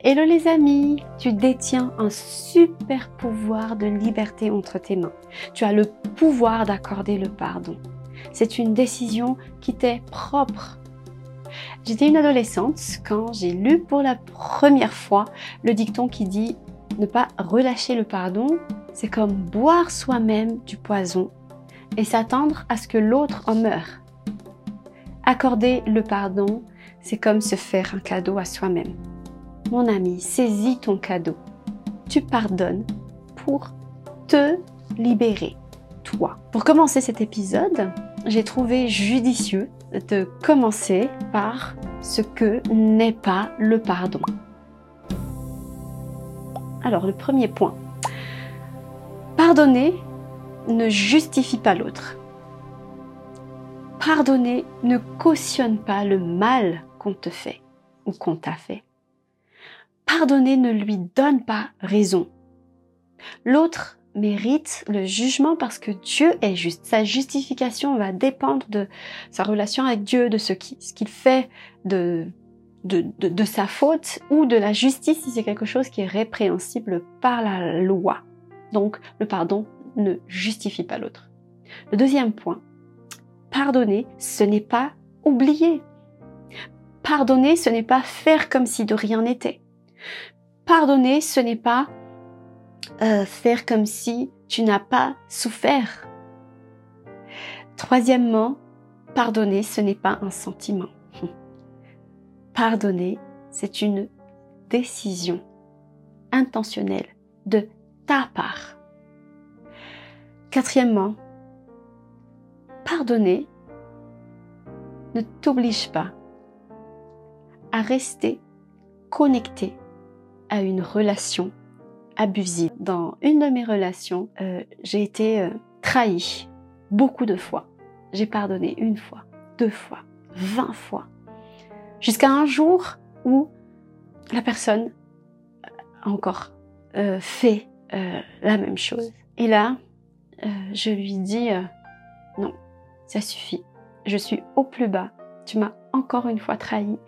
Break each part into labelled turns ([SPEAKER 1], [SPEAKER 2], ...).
[SPEAKER 1] Hello les amis, tu détiens un super pouvoir de liberté entre tes mains. Tu as le pouvoir d'accorder le pardon. C'est une décision qui t'est propre. J'étais une adolescente quand j'ai lu pour la première fois le dicton qui dit ne pas relâcher le pardon, c'est comme boire soi-même du poison et s'attendre à ce que l'autre en meure. Accorder le pardon, c'est comme se faire un cadeau à soi-même. Mon ami, saisis ton cadeau. Tu pardonnes pour te libérer, toi. Pour commencer cet épisode, j'ai trouvé judicieux de commencer par ce que n'est pas le pardon. Alors, le premier point. Pardonner ne justifie pas l'autre. Pardonner ne cautionne pas le mal qu'on te fait ou qu'on t'a fait pardonner ne lui donne pas raison. L'autre mérite le jugement parce que Dieu est juste. Sa justification va dépendre de sa relation avec Dieu, de ce qu'il fait de, de, sa faute ou de la justice si c'est quelque chose qui est répréhensible par la loi. Donc le pardon ne justifie pas l'autre. Le deuxième point, pardonner, ce n'est pas oublier. Pardonner, ce n'est pas faire comme si de rien n'était. Pardonner, ce n'est pas euh, faire comme si tu n'as pas souffert. Troisièmement, pardonner, ce n'est pas un sentiment. Pardonner, c'est une décision intentionnelle de ta part. Quatrièmement, pardonner ne t'oblige pas à rester connecté à une relation abusive. Dans une de mes relations, euh, j'ai été euh, trahie beaucoup de fois. J'ai pardonné une fois, deux fois, vingt fois. Jusqu'à un jour où la personne encore euh, fait la même chose. Et là, je lui dis non, ça suffit. Je suis au plus bas. Tu m'as encore une fois trahi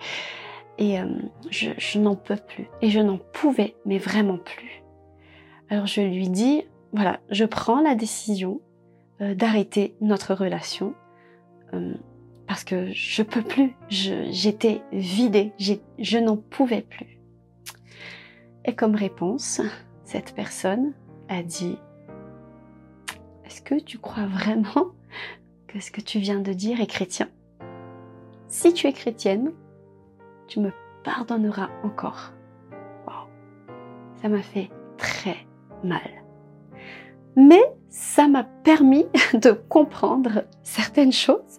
[SPEAKER 1] et euh, je, n'en peux plus. Et je n'en pouvais, mais vraiment plus. Alors je lui dis, voilà, je prends la décision euh, d'arrêter notre relation euh, parce que je peux plus. J'étais vidée, je n'en pouvais plus. Et comme réponse, cette personne a dit, est-ce que tu crois vraiment que ce que tu viens de dire est chrétien? Si tu es chrétienne, tu me pardonneras encore. Ça m'a fait très mal. Mais ça m'a permis de comprendre certaines choses.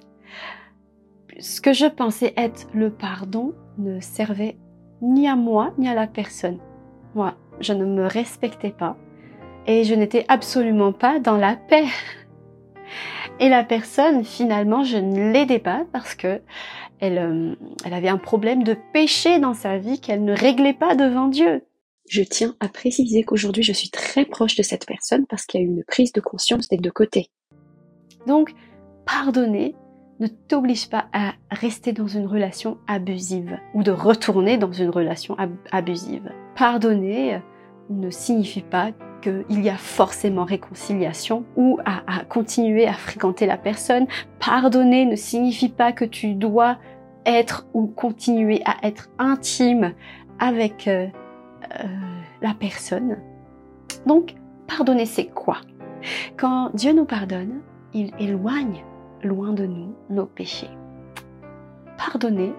[SPEAKER 1] Ce que je pensais être le pardon ne servait ni à moi ni à la personne. Moi, je ne me respectais pas et je n'étais absolument pas dans la paix. Et la personne, finalement, je ne l'aidais pas parce que euh, elle, avait un problème de péché dans sa vie qu'elle ne réglait pas devant Dieu. Je tiens à préciser qu'aujourd'hui je suis très proche de cette personne parce qu'il y a eu une prise de conscience des deux côtés. Donc, pardonner ne t'oblige pas à rester dans une relation abusive ou de retourner dans une relation abusive. Pardonner ne signifie pas qu'il y a forcément réconciliation ou à, continuer à fréquenter la personne. Pardonner ne signifie pas que tu dois être ou continuer à être intime avec euh, euh, la personne. Donc, pardonner, c'est quoi? Quand Dieu nous pardonne, il éloigne loin de nous nos péchés. Pardonner,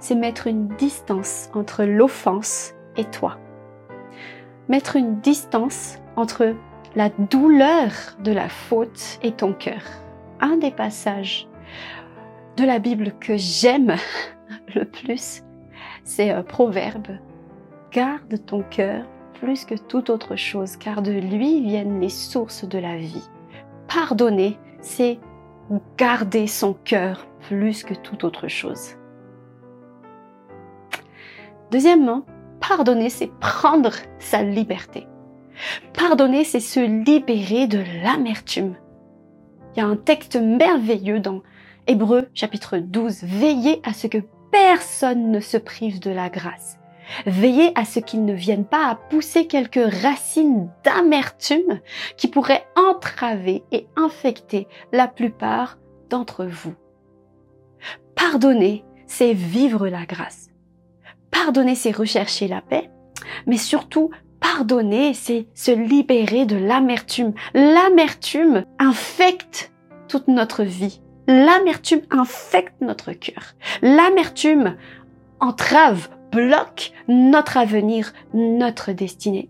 [SPEAKER 1] c'est mettre une distance entre l'offense et toi mettre une distance entre la douleur de la faute et ton cœur. Un des passages de la Bible que j'aime le plus, c'est euh, Proverbe. Garde ton cœur plus que toute autre chose, car de lui viennent les sources de la vie. Pardonner, c'est garder son cœur plus que toute autre chose. Deuxièmement, Pardonner, c'est prendre sa liberté. Pardonner, c'est se libérer de l'amertume. Il y a un texte merveilleux dans Hébreu chapitre 12. Veillez à ce que personne ne se prive de la grâce. Veillez à ce qu'ils ne viennent pas à pousser quelques racines d'amertume qui pourraient entraver et infecter la plupart d'entre vous. Pardonner, c'est vivre la grâce. Pardonner, c'est rechercher la paix, mais surtout pardonner, c'est se libérer de l'amertume. L'amertume infecte toute notre vie. L'amertume infecte notre cœur. L'amertume entrave, bloque notre avenir, notre destinée.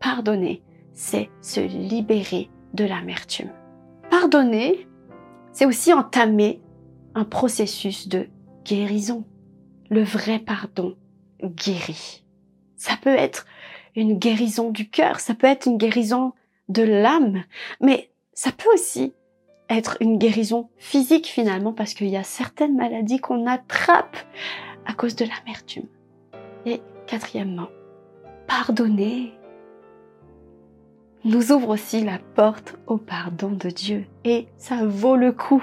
[SPEAKER 1] Pardonner, c'est se libérer de l'amertume. Pardonner, c'est aussi entamer un processus de guérison. Le vrai pardon guérit. Ça peut être une guérison du cœur, ça peut être une guérison de l'âme, mais ça peut aussi être une guérison physique finalement parce qu'il y a certaines maladies qu'on attrape à cause de l'amertume. Et quatrièmement, pardonner nous ouvre aussi la porte au pardon de Dieu et ça vaut le coup.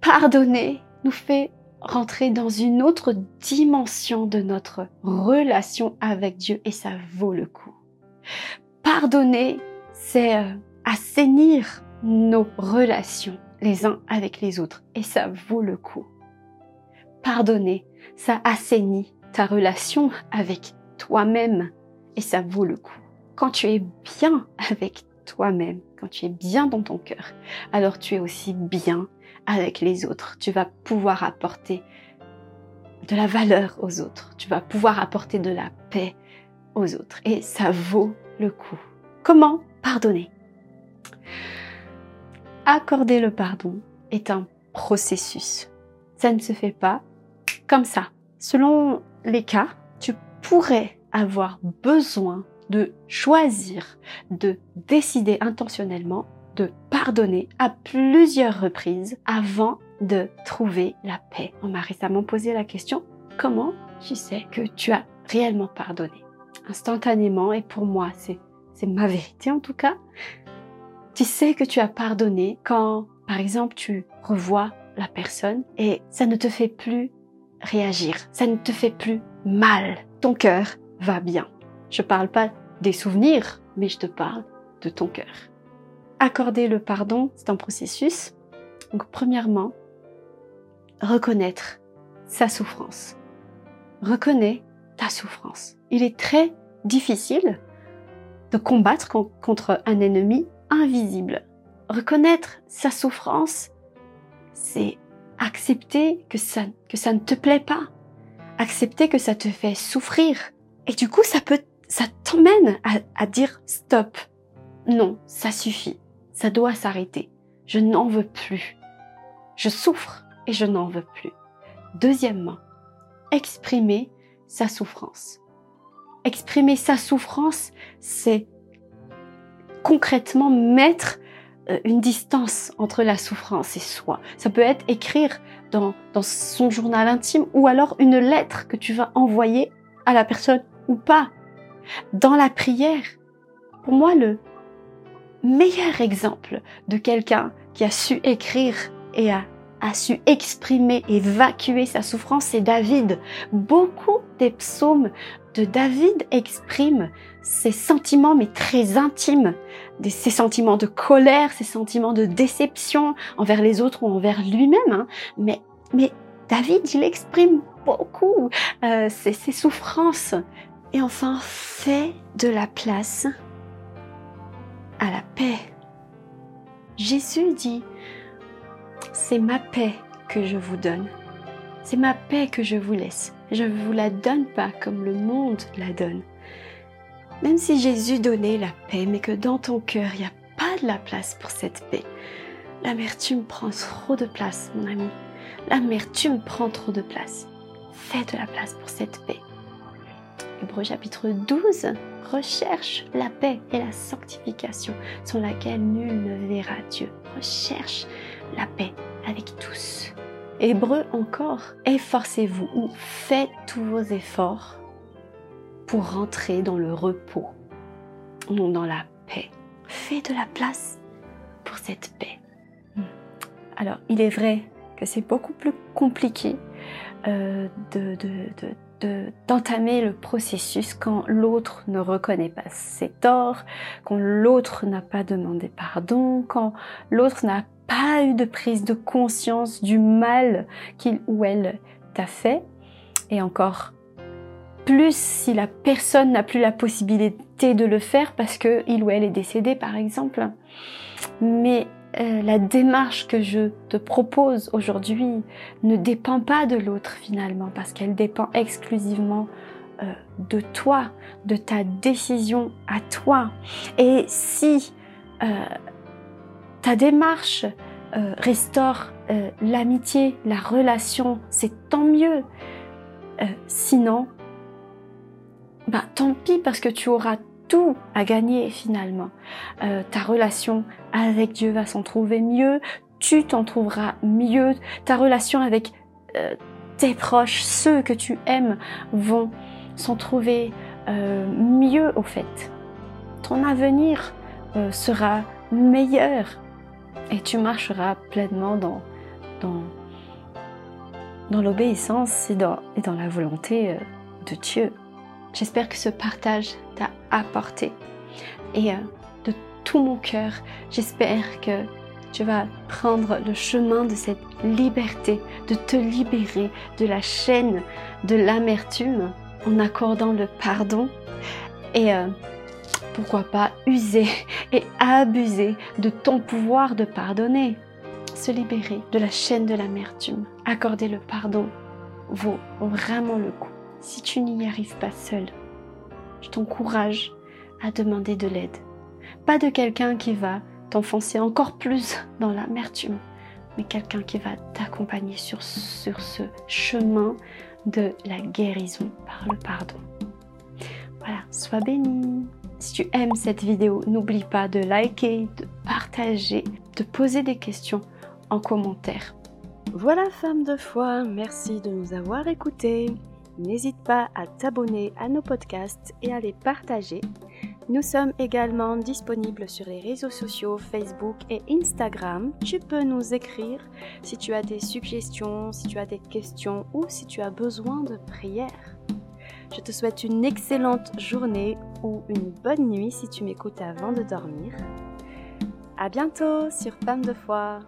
[SPEAKER 1] Pardonner nous fait rentrer dans une autre dimension de notre relation avec Dieu et ça vaut le coup. Pardonner, c'est euh, assainir nos relations les uns avec les autres et ça vaut le coup. Pardonner, ça assainit ta relation avec toi-même et ça vaut le coup. Quand tu es bien avec toi-même, quand tu es bien dans ton cœur, alors tu es aussi bien avec les autres. Tu vas pouvoir apporter de la valeur aux autres. Tu vas pouvoir apporter de la paix aux autres. Et ça vaut le coup. Comment pardonner? Accorder le pardon est un processus. Ça ne se fait pas comme ça. Selon les cas, tu pourrais avoir besoin de choisir, de décider intentionnellement de pardonner à plusieurs reprises avant de trouver la paix. On m'a récemment posé la question, comment tu sais que tu as réellement pardonné? Instantanément, et pour moi, c'est, ma vérité en tout cas, tu sais que tu as pardonné quand, par exemple, tu revois la personne et ça ne te fait plus réagir, ça ne te fait plus mal. Ton cœur va bien. Je parle pas des souvenirs, mais je te parle de ton cœur. Accorder le pardon, c'est un processus. Donc, premièrement, reconnaître sa souffrance. Reconnais ta souffrance. Il est très difficile de combattre contre un ennemi invisible. Reconnaître sa souffrance, c'est accepter que ça, que ça ne te plaît pas. Accepter que ça te fait souffrir. Et du coup, ça peut, ça t'emmène à, à dire stop. Non, ça suffit. Ça doit s'arrêter. Je n'en veux plus. Je souffre et je n'en veux plus. Deuxièmement, exprimer sa souffrance. Exprimer sa souffrance, c'est concrètement mettre euh, une distance entre la souffrance et soi. Ça peut être écrire dans, dans son journal intime ou alors une lettre que tu vas envoyer à la personne ou pas. Dans la prière, pour moi, le meilleur exemple de quelqu'un qui a su écrire et a, a su exprimer, évacuer sa souffrance, c'est David. Beaucoup des psaumes de David expriment ses sentiments, mais très intimes, ses sentiments de colère, ses sentiments de déception envers les autres ou envers lui-même. Hein. Mais, mais David, il exprime beaucoup euh, ses, ses souffrances. Et enfin, fait de la place à la paix. Jésus dit, c'est ma paix que je vous donne. C'est ma paix que je vous laisse. Je ne vous la donne pas comme le monde la donne. Même si Jésus donnait la paix, mais que dans ton cœur, il n'y a pas de la place pour cette paix. L'amertume prend trop de place, mon ami. L'amertume prend trop de place. Fais de la place pour cette paix. Hébreu chapitre 12 recherche la paix et la sanctification sans laquelle nul ne verra Dieu. Recherche la paix avec tous. Hébreu encore, efforcez-vous ou faites tous vos efforts pour rentrer dans le repos, non dans la paix. Faites de la place pour cette paix. Hmm. Alors, il est vrai que c'est beaucoup plus compliqué euh, de d'entamer le processus quand l'autre ne reconnaît pas ses torts, quand l'autre n'a pas demandé pardon, quand l'autre n'a pas eu de prise de conscience du mal qu'il ou elle t'a fait, et encore plus si la personne n'a plus la possibilité de le faire parce que il ou elle est décédé par exemple. Mais euh, la démarche que je te propose aujourd'hui ne dépend pas de l'autre finalement parce qu'elle dépend exclusivement euh, de toi, de ta décision à toi. Et si euh, ta démarche restaure l'amitié, la relation, c'est tant mieux. sinon, bah, tant pis parce que tu auras tout à gagner finalement. Euh, ta relation avec Dieu va s'en trouver mieux, tu t'en trouveras mieux, ta relation avec euh, tes proches, ceux que tu aimes, vont s'en trouver euh, mieux au fait. Ton avenir sera meilleur et tu marcheras pleinement dans, dans, dans l'obéissance et dans, et dans la volonté de Dieu. J'espère que ce partage t'a apporté. Et euh, de tout mon cœur, j'espère que tu vas prendre le chemin de cette liberté, de te libérer de la chaîne de l'amertume en accordant le pardon et euh, pourquoi pas user et abuser de ton pouvoir de pardonner. Se libérer de la chaîne de l'amertume, accorder le pardon vaut vraiment le coup si tu n'y arrives pas seul. Je t'encourage à demander de l'aide. Pas de quelqu'un qui va t'enfoncer encore plus dans l'amertume, mais quelqu'un qui va t'accompagner sur, ce chemin de la guérison par le pardon. Voilà, sois béni. Si tu aimes cette vidéo, n'oublie pas de liker, de partager, de poser des questions en commentaire.
[SPEAKER 2] Voilà, femme de foi, merci de nous avoir écoutés. N'hésite pas à t'abonner à nos podcasts et à les partager. Nous sommes également disponibles sur les réseaux sociaux Facebook et Instagram. Tu peux nous écrire si tu as des suggestions, si tu as des questions ou si tu as besoin de prières. Je te souhaite une excellente journée ou une bonne nuit si tu m'écoutes avant de dormir. À bientôt sur Femme de foi.